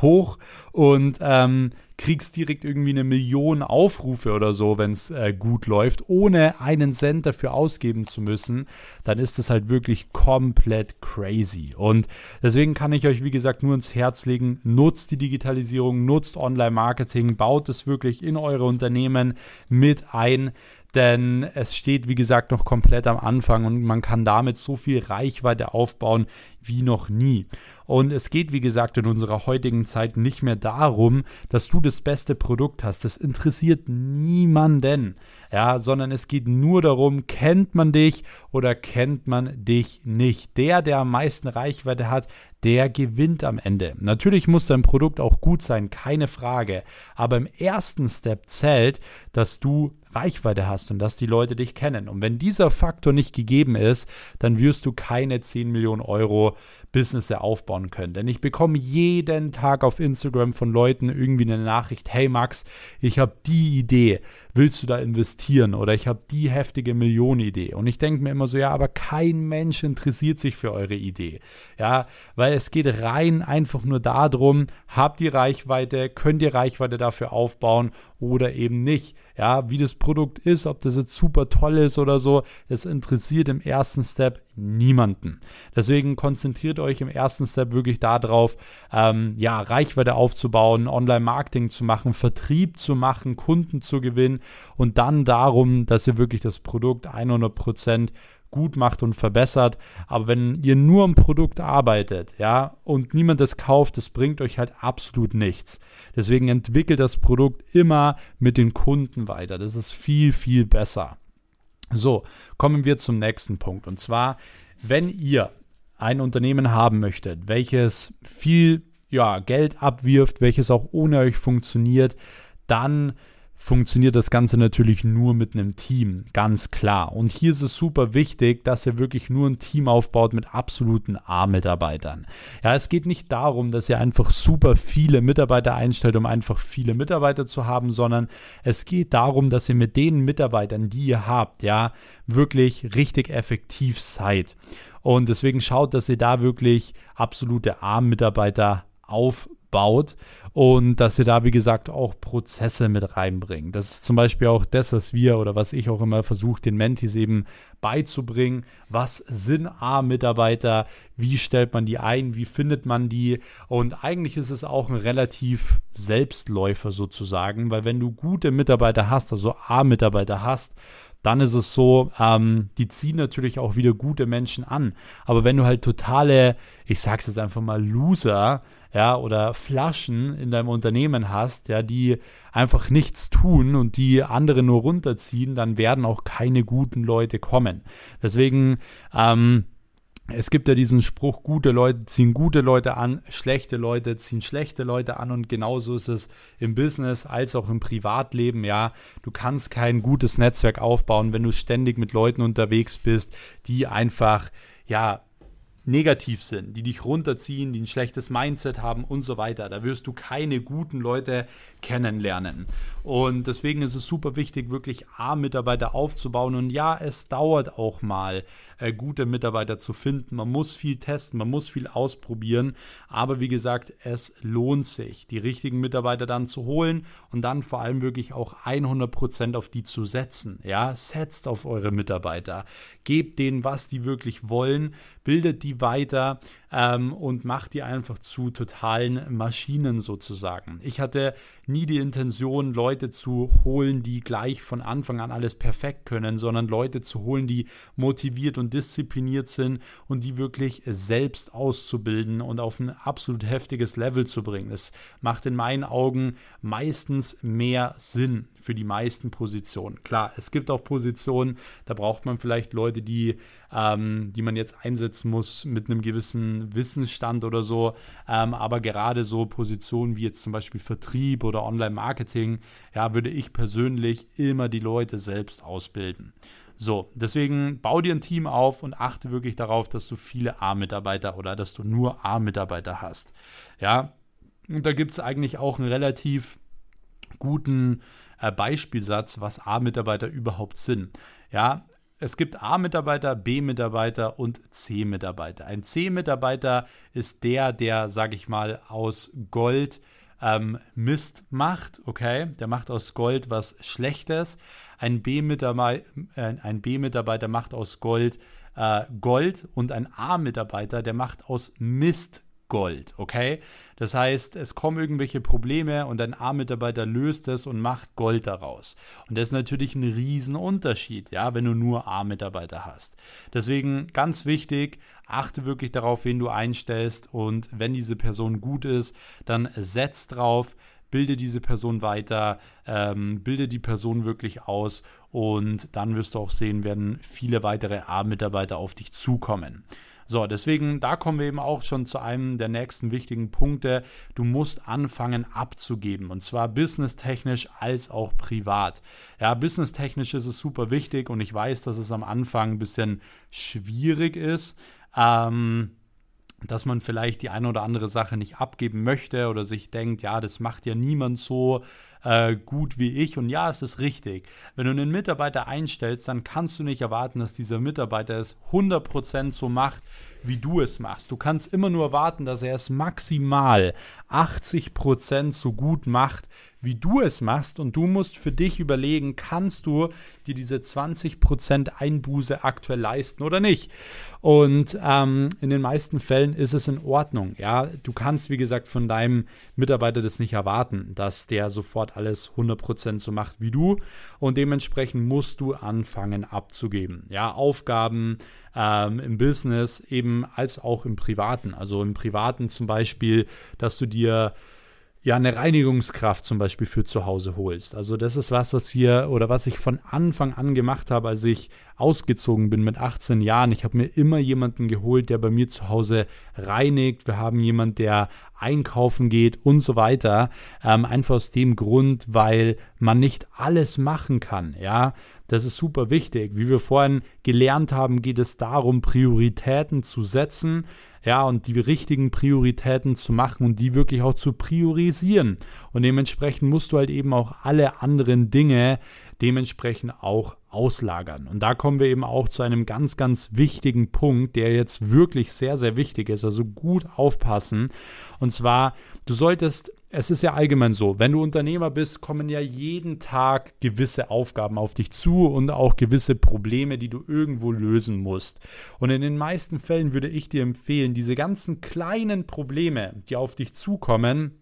Speaker 1: hoch und ähm, kriegst direkt irgendwie eine Million Aufrufe oder so, wenn es äh, gut läuft, ohne einen Cent dafür ausgeben zu müssen, dann ist das halt wirklich komplett crazy. Und deswegen kann ich euch, wie gesagt, nur ins Herz legen, nutzt die Digitalisierung, nutzt Online-Marketing, baut es wirklich in eure Unternehmen mit ein denn es steht, wie gesagt, noch komplett am Anfang und man kann damit so viel Reichweite aufbauen wie noch nie. Und es geht, wie gesagt, in unserer heutigen Zeit nicht mehr darum, dass du das beste Produkt hast. Das interessiert niemanden. Ja, sondern es geht nur darum, kennt man dich oder kennt man dich nicht. Der, der am meisten Reichweite hat, der gewinnt am Ende. Natürlich muss dein Produkt auch gut sein, keine Frage. Aber im ersten Step zählt, dass du Reichweite hast und dass die Leute dich kennen. Und wenn dieser Faktor nicht gegeben ist, dann wirst du keine 10 Millionen Euro Business aufbauen können. Denn ich bekomme jeden Tag auf Instagram von Leuten irgendwie eine Nachricht, hey Max, ich habe die Idee, willst du da investieren? Oder ich habe die heftige Millionenidee. Und ich denke mir immer so, ja, aber kein Mensch interessiert sich für eure Idee. Ja, weil es geht rein einfach nur darum, habt ihr Reichweite, könnt ihr Reichweite dafür aufbauen oder eben nicht. Ja, wie das Produkt ist, ob das jetzt super toll ist oder so, das interessiert im ersten Step niemanden. Deswegen konzentriert euch im ersten Step wirklich darauf, ähm, ja, Reichweite aufzubauen, Online-Marketing zu machen, Vertrieb zu machen, Kunden zu gewinnen und dann darum, dass ihr wirklich das Produkt 100% gut macht und verbessert. Aber wenn ihr nur am Produkt arbeitet, ja, und niemand das kauft, das bringt euch halt absolut nichts. Deswegen entwickelt das Produkt immer mit den Kunden weiter. Das ist viel, viel besser. So, kommen wir zum nächsten Punkt. Und zwar, wenn ihr ein Unternehmen haben möchtet, welches viel ja, Geld abwirft, welches auch ohne euch funktioniert, dann funktioniert das Ganze natürlich nur mit einem Team, ganz klar. Und hier ist es super wichtig, dass ihr wirklich nur ein Team aufbaut mit absoluten A-Mitarbeitern. Ja, es geht nicht darum, dass ihr einfach super viele Mitarbeiter einstellt, um einfach viele Mitarbeiter zu haben, sondern es geht darum, dass ihr mit den Mitarbeitern, die ihr habt, ja, wirklich richtig effektiv seid. Und deswegen schaut, dass ihr da wirklich absolute A-Mitarbeiter aufbaut und dass ihr da, wie gesagt, auch Prozesse mit reinbringt. Das ist zum Beispiel auch das, was wir oder was ich auch immer versuche, den Mentis eben beizubringen. Was sind A-Mitarbeiter? Wie stellt man die ein? Wie findet man die? Und eigentlich ist es auch ein relativ Selbstläufer sozusagen, weil wenn du gute Mitarbeiter hast, also A-Mitarbeiter hast, dann ist es so, ähm, die ziehen natürlich auch wieder gute Menschen an. Aber wenn du halt totale, ich sag's jetzt einfach mal, Loser ja, oder Flaschen in deinem Unternehmen hast, ja, die einfach nichts tun und die andere nur runterziehen, dann werden auch keine guten Leute kommen. Deswegen, ähm, es gibt ja diesen Spruch, gute Leute ziehen gute Leute an, schlechte Leute ziehen schlechte Leute an und genauso ist es im Business als auch im Privatleben, ja. Du kannst kein gutes Netzwerk aufbauen, wenn du ständig mit Leuten unterwegs bist, die einfach, ja, negativ sind, die dich runterziehen, die ein schlechtes Mindset haben und so weiter. Da wirst du keine guten Leute kennenlernen. Und deswegen ist es super wichtig, wirklich A-Mitarbeiter aufzubauen. Und ja, es dauert auch mal, äh, gute Mitarbeiter zu finden. Man muss viel testen, man muss viel ausprobieren. Aber wie gesagt, es lohnt sich, die richtigen Mitarbeiter dann zu holen und dann vor allem wirklich auch 100% auf die zu setzen. Ja, setzt auf eure Mitarbeiter. Gebt denen, was die wirklich wollen. Bildet die weiter ähm, und macht die einfach zu totalen Maschinen sozusagen. Ich hatte nie die Intention, Leute zu holen, die gleich von Anfang an alles perfekt können, sondern Leute zu holen, die motiviert und diszipliniert sind und die wirklich selbst auszubilden und auf ein absolut heftiges Level zu bringen. Es macht in meinen Augen meistens mehr Sinn für die meisten Positionen. Klar, es gibt auch Positionen, da braucht man vielleicht Leute, die, ähm, die man jetzt einsetzen muss mit einem gewissen Wissensstand oder so. Ähm, aber gerade so Positionen wie jetzt zum Beispiel Vertrieb oder Online-Marketing, ja, würde ich persönlich immer die Leute selbst ausbilden. So, deswegen bau dir ein Team auf und achte wirklich darauf, dass du viele A-Mitarbeiter oder dass du nur A-Mitarbeiter hast. Ja, und da gibt es eigentlich auch einen relativ guten äh, Beispielsatz, was A-Mitarbeiter überhaupt sind. Ja, es gibt A-Mitarbeiter, B-Mitarbeiter und C-Mitarbeiter. Ein C-Mitarbeiter ist der, der, sag ich mal, aus Gold ähm, Mist macht, okay? Der macht aus Gold was Schlechtes. Ein B-Mitarbeiter äh, macht aus Gold äh, Gold und ein A-Mitarbeiter, der macht aus Mist Gold, okay? Das heißt, es kommen irgendwelche Probleme und ein A-Mitarbeiter löst es und macht Gold daraus. Und das ist natürlich ein Riesenunterschied, ja, wenn du nur A-Mitarbeiter hast. Deswegen ganz wichtig, achte wirklich darauf, wen du einstellst und wenn diese Person gut ist, dann setz drauf, bilde diese Person weiter, ähm, bilde die Person wirklich aus und dann wirst du auch sehen, werden viele weitere A-Mitarbeiter auf dich zukommen. So, deswegen, da kommen wir eben auch schon zu einem der nächsten wichtigen Punkte. Du musst anfangen abzugeben und zwar businesstechnisch als auch privat. Ja, businesstechnisch ist es super wichtig und ich weiß, dass es am Anfang ein bisschen schwierig ist. Ähm, dass man vielleicht die eine oder andere Sache nicht abgeben möchte oder sich denkt, ja, das macht ja niemand so äh, gut wie ich. Und ja, es ist richtig. Wenn du einen Mitarbeiter einstellst, dann kannst du nicht erwarten, dass dieser Mitarbeiter es 100% so macht, wie du es machst. Du kannst immer nur erwarten, dass er es maximal 80% so gut macht, wie du es machst und du musst für dich überlegen, kannst du dir diese 20% Einbuße aktuell leisten oder nicht. Und ähm, in den meisten Fällen ist es in Ordnung. Ja, du kannst, wie gesagt, von deinem Mitarbeiter das nicht erwarten, dass der sofort alles 100% so macht wie du und dementsprechend musst du anfangen abzugeben. Ja, Aufgaben ähm, im Business eben als auch im Privaten. Also im Privaten zum Beispiel, dass du dir ja eine Reinigungskraft zum Beispiel für zu Hause holst. Also das ist was, was wir oder was ich von Anfang an gemacht habe, als ich ausgezogen bin mit 18 Jahren. Ich habe mir immer jemanden geholt, der bei mir zu Hause reinigt. Wir haben jemanden, der einkaufen geht und so weiter. Ähm, einfach aus dem Grund, weil man nicht alles machen kann. Ja, das ist super wichtig. Wie wir vorhin gelernt haben, geht es darum, Prioritäten zu setzen ja, und die richtigen Prioritäten zu machen und die wirklich auch zu priorisieren. Und dementsprechend musst du halt eben auch alle anderen Dinge dementsprechend auch auslagern. Und da kommen wir eben auch zu einem ganz, ganz wichtigen Punkt, der jetzt wirklich sehr, sehr wichtig ist. Also gut aufpassen. Und zwar, du solltest es ist ja allgemein so, wenn du Unternehmer bist, kommen ja jeden Tag gewisse Aufgaben auf dich zu und auch gewisse Probleme, die du irgendwo lösen musst. Und in den meisten Fällen würde ich dir empfehlen, diese ganzen kleinen Probleme, die auf dich zukommen,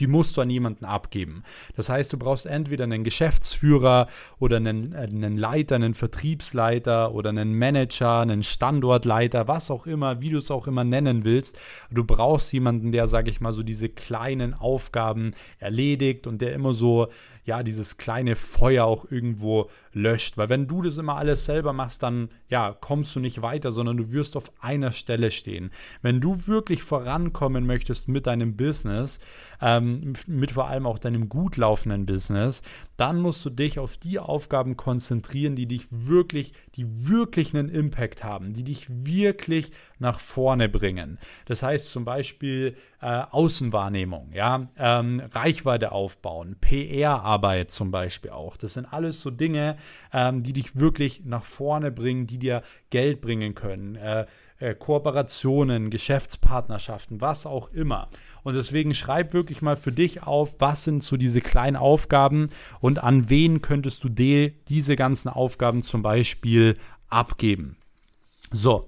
Speaker 1: die musst du an jemanden abgeben. Das heißt, du brauchst entweder einen Geschäftsführer oder einen, einen Leiter, einen Vertriebsleiter oder einen Manager, einen Standortleiter, was auch immer, wie du es auch immer nennen willst. Du brauchst jemanden, der, sage ich mal, so diese kleinen Aufgaben erledigt und der immer so ja, dieses kleine Feuer auch irgendwo löscht. Weil wenn du das immer alles selber machst, dann ja, kommst du nicht weiter, sondern du wirst auf einer Stelle stehen. Wenn du wirklich vorankommen möchtest mit deinem Business, ähm, mit vor allem auch deinem gut laufenden Business, dann musst du dich auf die Aufgaben konzentrieren, die dich wirklich, die wirklich einen Impact haben, die dich wirklich nach vorne bringen. Das heißt zum Beispiel äh, Außenwahrnehmung, ja, ähm, Reichweite aufbauen, PR-Arbeit zum Beispiel auch. Das sind alles so Dinge, ähm, die dich wirklich nach vorne bringen, die dir Geld bringen können. Äh, äh, Kooperationen, Geschäftspartnerschaften, was auch immer. Und deswegen schreib wirklich mal für dich auf, was sind so diese kleinen Aufgaben und an wen könntest du die, diese ganzen Aufgaben zum Beispiel abgeben. So,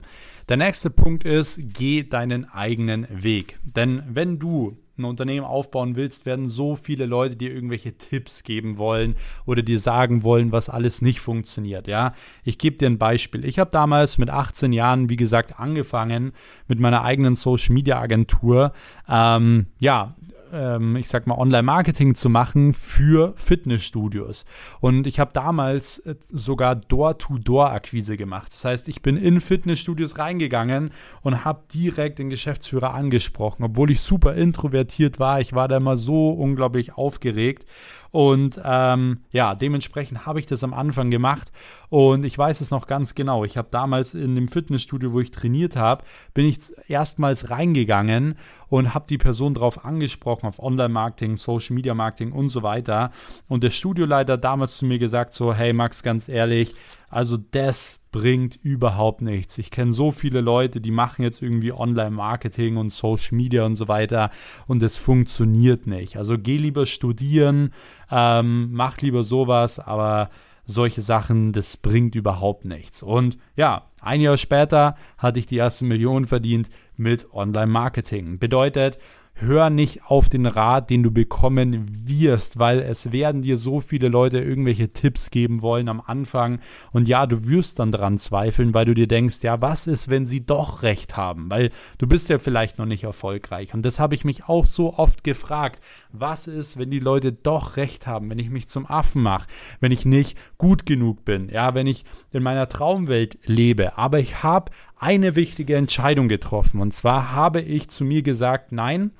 Speaker 1: der nächste Punkt ist, geh deinen eigenen Weg. Denn wenn du ein Unternehmen aufbauen willst, werden so viele Leute dir irgendwelche Tipps geben wollen oder dir sagen wollen, was alles nicht funktioniert. Ja, ich gebe dir ein Beispiel. Ich habe damals mit 18 Jahren, wie gesagt, angefangen mit meiner eigenen Social Media Agentur. Ähm, ja, ähm, ich sag mal, Online-Marketing zu machen für Fitnessstudios. Und ich habe damals äh, sogar Door-to-Door-Akquise gemacht. Das heißt, ich bin in Fitnessstudios reingegangen und habe direkt den Geschäftsführer angesprochen, obwohl ich super introvertiert war. Ich war da immer so unglaublich aufgeregt. Und ähm, ja, dementsprechend habe ich das am Anfang gemacht. Und ich weiß es noch ganz genau. Ich habe damals in dem Fitnessstudio, wo ich trainiert habe, bin ich erstmals reingegangen und habe die Person darauf angesprochen, auf Online-Marketing, Social-Media-Marketing und so weiter. Und der Studioleiter damals zu mir gesagt, so, hey Max, ganz ehrlich, also das bringt überhaupt nichts. Ich kenne so viele Leute, die machen jetzt irgendwie Online-Marketing und Social Media und so weiter und es funktioniert nicht. Also geh lieber studieren, ähm, mach lieber sowas, aber solche Sachen, das bringt überhaupt nichts. Und ja, ein Jahr später hatte ich die erste Million verdient mit Online-Marketing. Bedeutet, hör nicht auf den Rat, den du bekommen wirst, weil es werden dir so viele Leute irgendwelche Tipps geben wollen am Anfang. Und ja, du wirst dann dran zweifeln, weil du dir denkst, ja, was ist, wenn sie doch recht haben? Weil du bist ja vielleicht noch nicht erfolgreich. Und das habe ich mich auch so oft gefragt. Was ist, wenn die Leute doch recht haben, wenn ich mich zum Affen mache, wenn ich nicht gut genug bin, ja, wenn ich in meiner Traumwelt lebe, aber ich habe eine wichtige Entscheidung getroffen. Und zwar habe ich zu mir gesagt, nein,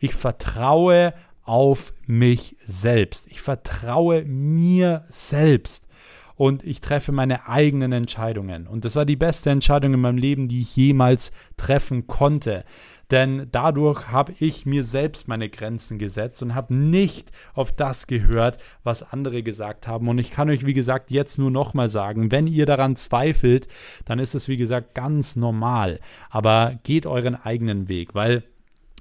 Speaker 1: ich vertraue auf mich selbst. Ich vertraue mir selbst und ich treffe meine eigenen Entscheidungen. Und das war die beste Entscheidung in meinem Leben, die ich jemals treffen konnte. Denn dadurch habe ich mir selbst meine Grenzen gesetzt und habe nicht auf das gehört, was andere gesagt haben. Und ich kann euch, wie gesagt, jetzt nur nochmal sagen, wenn ihr daran zweifelt, dann ist es, wie gesagt, ganz normal. Aber geht euren eigenen Weg, weil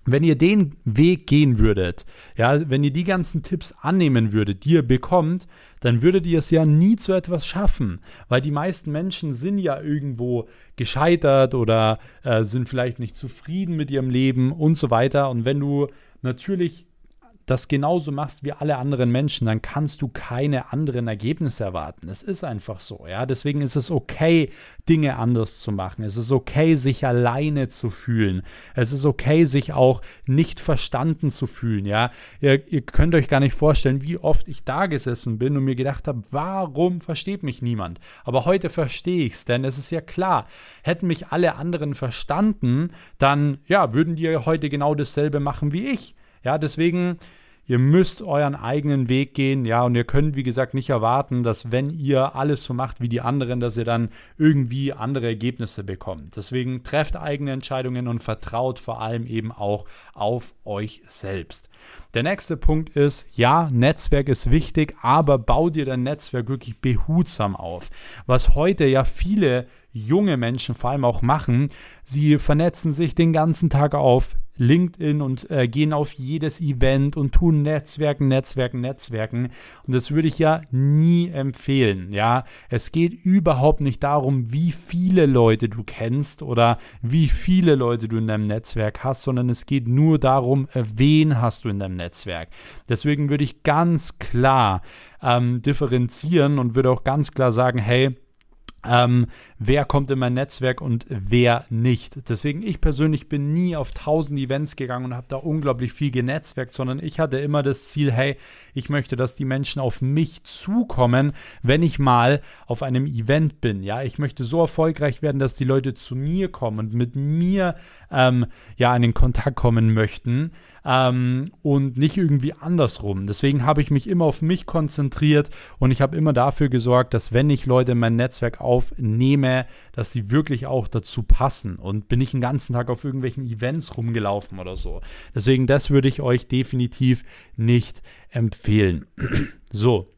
Speaker 1: wenn ihr den Weg gehen würdet, ja, wenn ihr die ganzen Tipps annehmen würdet, die ihr bekommt, dann würdet ihr es ja nie zu etwas schaffen, weil die meisten Menschen sind ja irgendwo gescheitert oder äh, sind vielleicht nicht zufrieden mit ihrem Leben und so weiter. Und wenn du natürlich das genauso machst wie alle anderen Menschen, dann kannst du keine anderen Ergebnisse erwarten. Es ist einfach so, ja. Deswegen ist es okay, Dinge anders zu machen. Es ist okay, sich alleine zu fühlen. Es ist okay, sich auch nicht verstanden zu fühlen, ja. Ihr, ihr könnt euch gar nicht vorstellen, wie oft ich da gesessen bin und mir gedacht habe, warum versteht mich niemand? Aber heute verstehe ich es, denn es ist ja klar, hätten mich alle anderen verstanden, dann ja, würden die heute genau dasselbe machen wie ich. Ja, deswegen Ihr müsst euren eigenen Weg gehen, ja, und ihr könnt, wie gesagt, nicht erwarten, dass wenn ihr alles so macht wie die anderen, dass ihr dann irgendwie andere Ergebnisse bekommt. Deswegen trefft eigene Entscheidungen und vertraut vor allem eben auch auf euch selbst. Der nächste Punkt ist, ja, Netzwerk ist wichtig, aber bau dir dein Netzwerk wirklich behutsam auf. Was heute ja viele junge Menschen vor allem auch machen. Sie vernetzen sich den ganzen Tag auf LinkedIn und äh, gehen auf jedes Event und tun Netzwerken, Netzwerken, Netzwerken. Und das würde ich ja nie empfehlen. Ja, es geht überhaupt nicht darum, wie viele Leute du kennst oder wie viele Leute du in deinem Netzwerk hast, sondern es geht nur darum, äh, wen hast du in deinem Netzwerk. Deswegen würde ich ganz klar ähm, differenzieren und würde auch ganz klar sagen, hey, ähm, wer kommt in mein Netzwerk und wer nicht. Deswegen, ich persönlich bin nie auf tausend Events gegangen und habe da unglaublich viel genetzwerkt, sondern ich hatte immer das Ziel, hey, ich möchte, dass die Menschen auf mich zukommen, wenn ich mal auf einem Event bin. Ja, ich möchte so erfolgreich werden, dass die Leute zu mir kommen und mit mir ähm, ja in den Kontakt kommen möchten ähm, und nicht irgendwie andersrum. Deswegen habe ich mich immer auf mich konzentriert und ich habe immer dafür gesorgt, dass wenn ich Leute in mein Netzwerk aufnehme, dass sie wirklich auch dazu passen und bin ich den ganzen Tag auf irgendwelchen Events rumgelaufen oder so. Deswegen, das würde ich euch definitiv nicht empfehlen. so,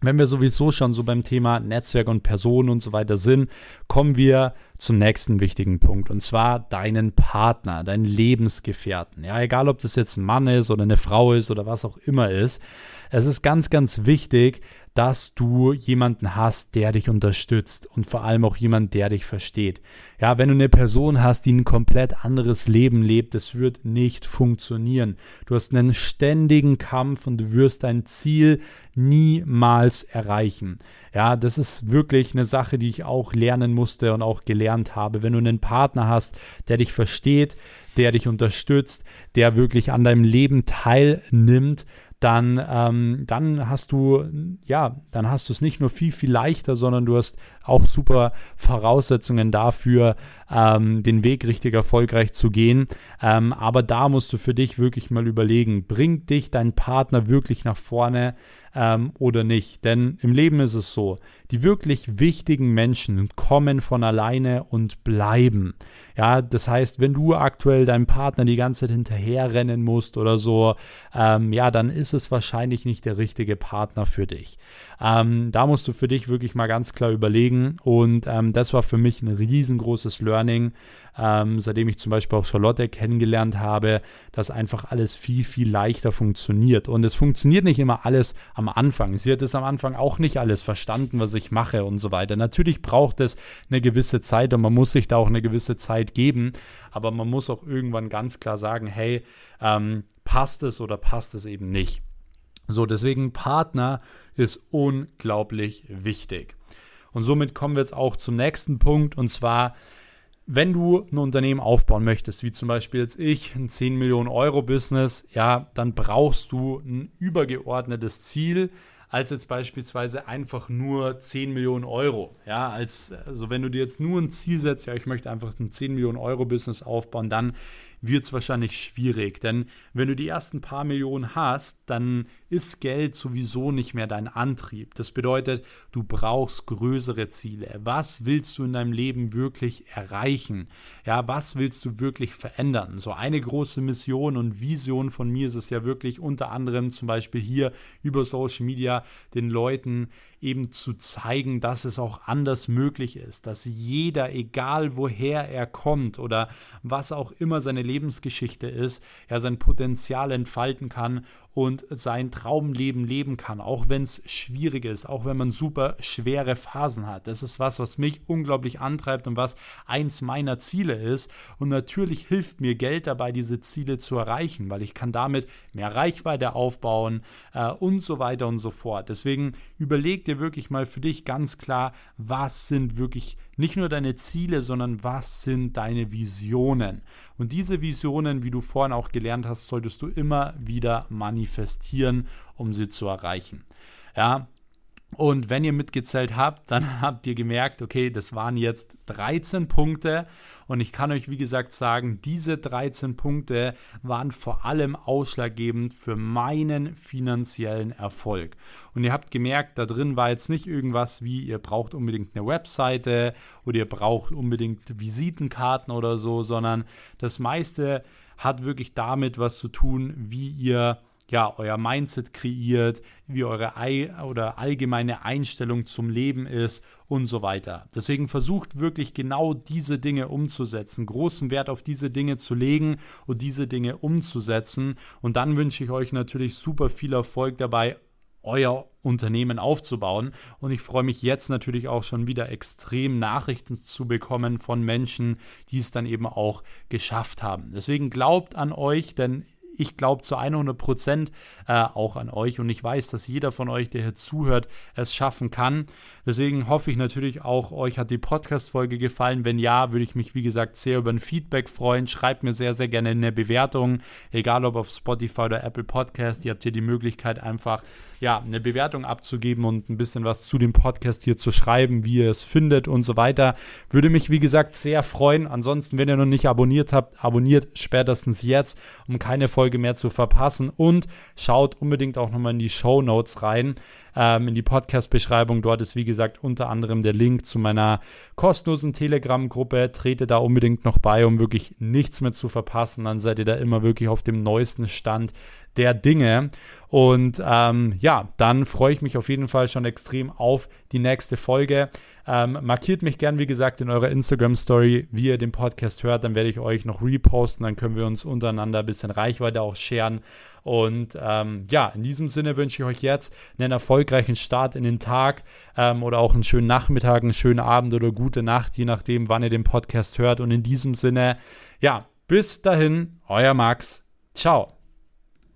Speaker 1: wenn wir sowieso schon so beim Thema Netzwerk und Personen und so weiter sind, kommen wir zum nächsten wichtigen Punkt und zwar deinen Partner, deinen Lebensgefährten. Ja, egal ob das jetzt ein Mann ist oder eine Frau ist oder was auch immer ist. Es ist ganz, ganz wichtig, dass du jemanden hast, der dich unterstützt und vor allem auch jemand, der dich versteht. Ja, wenn du eine Person hast, die ein komplett anderes Leben lebt, das wird nicht funktionieren. Du hast einen ständigen Kampf und du wirst dein Ziel niemals erreichen. Ja, das ist wirklich eine Sache, die ich auch lernen musste und auch gelernt habe. Wenn du einen Partner hast, der dich versteht, der dich unterstützt, der wirklich an deinem Leben teilnimmt, dann, ähm, dann hast du, ja, dann hast du es nicht nur viel, viel leichter, sondern du hast auch super Voraussetzungen dafür, ähm, den Weg richtig erfolgreich zu gehen. Ähm, aber da musst du für dich wirklich mal überlegen, bringt dich dein Partner wirklich nach vorne ähm, oder nicht? Denn im Leben ist es so, die wirklich wichtigen Menschen kommen von alleine und bleiben. Ja, das heißt, wenn du aktuell deinem Partner die ganze Zeit hinterherrennen musst oder so, ähm, ja, dann ist es wahrscheinlich nicht der richtige Partner für dich. Ähm, da musst du für dich wirklich mal ganz klar überlegen und ähm, das war für mich ein riesengroßes Learning, ähm, seitdem ich zum Beispiel auch Charlotte kennengelernt habe, dass einfach alles viel, viel leichter funktioniert. Und es funktioniert nicht immer alles am Anfang. Sie hat es am Anfang auch nicht alles verstanden, was ich mache und so weiter. Natürlich braucht es eine gewisse Zeit und man muss sich da auch eine gewisse Zeit geben, aber man muss auch irgendwann ganz klar sagen, hey, ähm, passt es oder passt es eben nicht. So, deswegen Partner ist unglaublich wichtig. Und somit kommen wir jetzt auch zum nächsten Punkt und zwar wenn du ein Unternehmen aufbauen möchtest, wie zum Beispiel jetzt ich, ein 10 Millionen Euro Business, ja, dann brauchst du ein übergeordnetes Ziel, als jetzt beispielsweise einfach nur 10 Millionen Euro. Ja, als, also wenn du dir jetzt nur ein Ziel setzt, ja, ich möchte einfach ein 10 Millionen Euro Business aufbauen, dann wird es wahrscheinlich schwierig. Denn wenn du die ersten paar Millionen hast, dann ist Geld sowieso nicht mehr dein Antrieb. Das bedeutet, du brauchst größere Ziele. Was willst du in deinem Leben wirklich erreichen? Ja, was willst du wirklich verändern? So eine große Mission und Vision von mir ist es ja wirklich unter anderem zum Beispiel hier über Social Media den Leuten eben zu zeigen, dass es auch anders möglich ist, dass jeder, egal woher er kommt oder was auch immer seine Lebensgeschichte ist, ja sein Potenzial entfalten kann und sein Traumleben leben kann, auch wenn es schwierig ist, auch wenn man super schwere Phasen hat. Das ist was, was mich unglaublich antreibt und was eins meiner Ziele ist. Und natürlich hilft mir Geld dabei, diese Ziele zu erreichen, weil ich kann damit mehr Reichweite aufbauen äh, und so weiter und so fort. Deswegen überleg dir wirklich mal für dich ganz klar, was sind wirklich nicht nur deine Ziele, sondern was sind deine Visionen. Und diese Visionen, wie du vorhin auch gelernt hast, solltest du immer wieder manifestieren, um sie zu erreichen. Ja, und wenn ihr mitgezählt habt, dann habt ihr gemerkt, okay, das waren jetzt 13 Punkte. Und ich kann euch, wie gesagt, sagen, diese 13 Punkte waren vor allem ausschlaggebend für meinen finanziellen Erfolg. Und ihr habt gemerkt, da drin war jetzt nicht irgendwas wie, ihr braucht unbedingt eine Webseite oder ihr braucht unbedingt Visitenkarten oder so, sondern das meiste hat wirklich damit was zu tun, wie ihr ja, euer Mindset kreiert, wie eure Ei oder allgemeine Einstellung zum Leben ist und so weiter. Deswegen versucht wirklich genau diese Dinge umzusetzen, großen Wert auf diese Dinge zu legen und diese Dinge umzusetzen. Und dann wünsche ich euch natürlich super viel Erfolg dabei, euer Unternehmen aufzubauen. Und ich freue mich jetzt natürlich auch schon wieder extrem Nachrichten zu bekommen von Menschen, die es dann eben auch geschafft haben. Deswegen glaubt an euch, denn ich glaube zu 100 Prozent äh, auch an euch und ich weiß, dass jeder von euch, der hier zuhört, es schaffen kann. Deswegen hoffe ich natürlich auch, euch hat die Podcast-Folge gefallen. Wenn ja, würde ich mich, wie gesagt, sehr über ein Feedback freuen. Schreibt mir sehr, sehr gerne eine Bewertung, egal ob auf Spotify oder Apple Podcast. Ihr habt hier die Möglichkeit, einfach ja, eine Bewertung abzugeben und ein bisschen was zu dem Podcast hier zu schreiben, wie ihr es findet und so weiter. Würde mich, wie gesagt, sehr freuen. Ansonsten, wenn ihr noch nicht abonniert habt, abonniert spätestens jetzt, um keine Folge mehr zu verpassen. Und schaut unbedingt auch nochmal in die Show Notes rein ähm, in die Podcast-Beschreibung. Dort ist, wie gesagt, unter anderem der Link zu meiner kostenlosen Telegram-Gruppe. Trete da unbedingt noch bei, um wirklich nichts mehr zu verpassen. Dann seid ihr da immer wirklich auf dem neuesten Stand der Dinge. Und ähm, ja, dann freue ich mich auf jeden Fall schon extrem auf die nächste Folge. Ähm, markiert mich gern, wie gesagt, in eurer Instagram-Story, wie ihr den Podcast hört. Dann werde ich euch noch reposten. Dann können wir uns untereinander ein bisschen Reichweite auch scheren. Und ähm, ja, in diesem Sinne wünsche ich euch jetzt einen erfolgreichen Start in den Tag ähm, oder auch einen schönen Nachmittag, einen schönen Abend oder gute Nacht, je nachdem, wann ihr den Podcast hört. Und in diesem Sinne, ja, bis dahin, euer Max. Ciao.